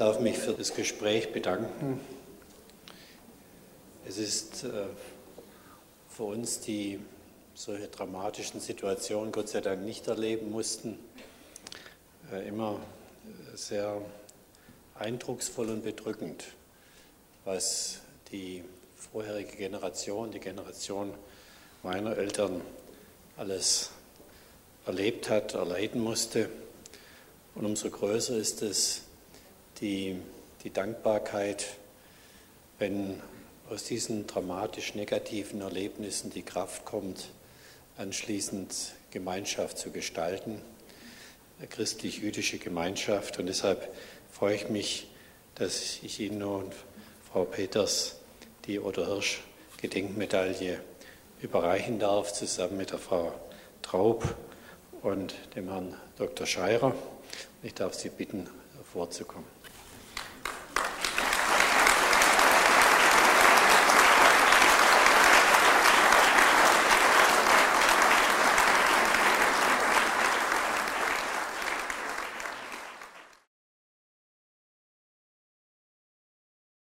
darf mich für das Gespräch bedanken. Es ist äh, für uns, die solche dramatischen Situationen Gott sei Dank nicht erleben mussten, äh, immer sehr eindrucksvoll und bedrückend, was die vorherige Generation, die Generation meiner Eltern alles erlebt hat, erleiden musste. Und umso größer ist es die, die Dankbarkeit, wenn aus diesen dramatisch negativen Erlebnissen die Kraft kommt, anschließend Gemeinschaft zu gestalten, christlich-jüdische Gemeinschaft. Und deshalb freue ich mich, dass ich Ihnen und Frau Peters die Otto Hirsch Gedenkmedaille überreichen darf, zusammen mit der Frau Traub und dem Herrn Dr. Scheirer. Ich darf Sie bitten, vorzukommen.